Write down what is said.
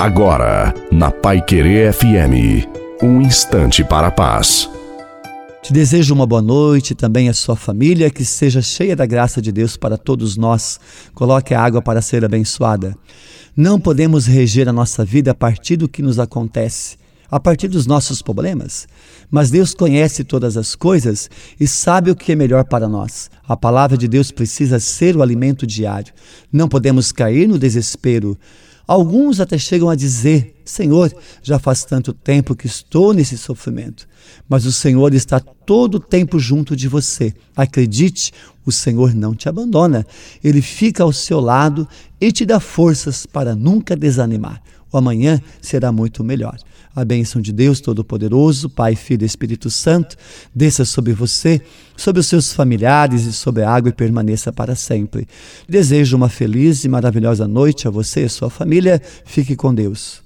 Agora, na Pai Querer FM, um instante para a paz. Te desejo uma boa noite, também a sua família, que seja cheia da graça de Deus para todos nós. Coloque a água para ser abençoada. Não podemos reger a nossa vida a partir do que nos acontece, a partir dos nossos problemas. Mas Deus conhece todas as coisas e sabe o que é melhor para nós. A palavra de Deus precisa ser o alimento diário. Não podemos cair no desespero. Alguns até chegam a dizer: Senhor, já faz tanto tempo que estou nesse sofrimento, mas o Senhor está todo o tempo junto de você. Acredite, o Senhor não te abandona. Ele fica ao seu lado e te dá forças para nunca desanimar o amanhã será muito melhor. A bênção de Deus Todo-Poderoso, Pai, Filho e Espírito Santo, desça sobre você, sobre os seus familiares e sobre a água e permaneça para sempre. Desejo uma feliz e maravilhosa noite a você e sua família. Fique com Deus.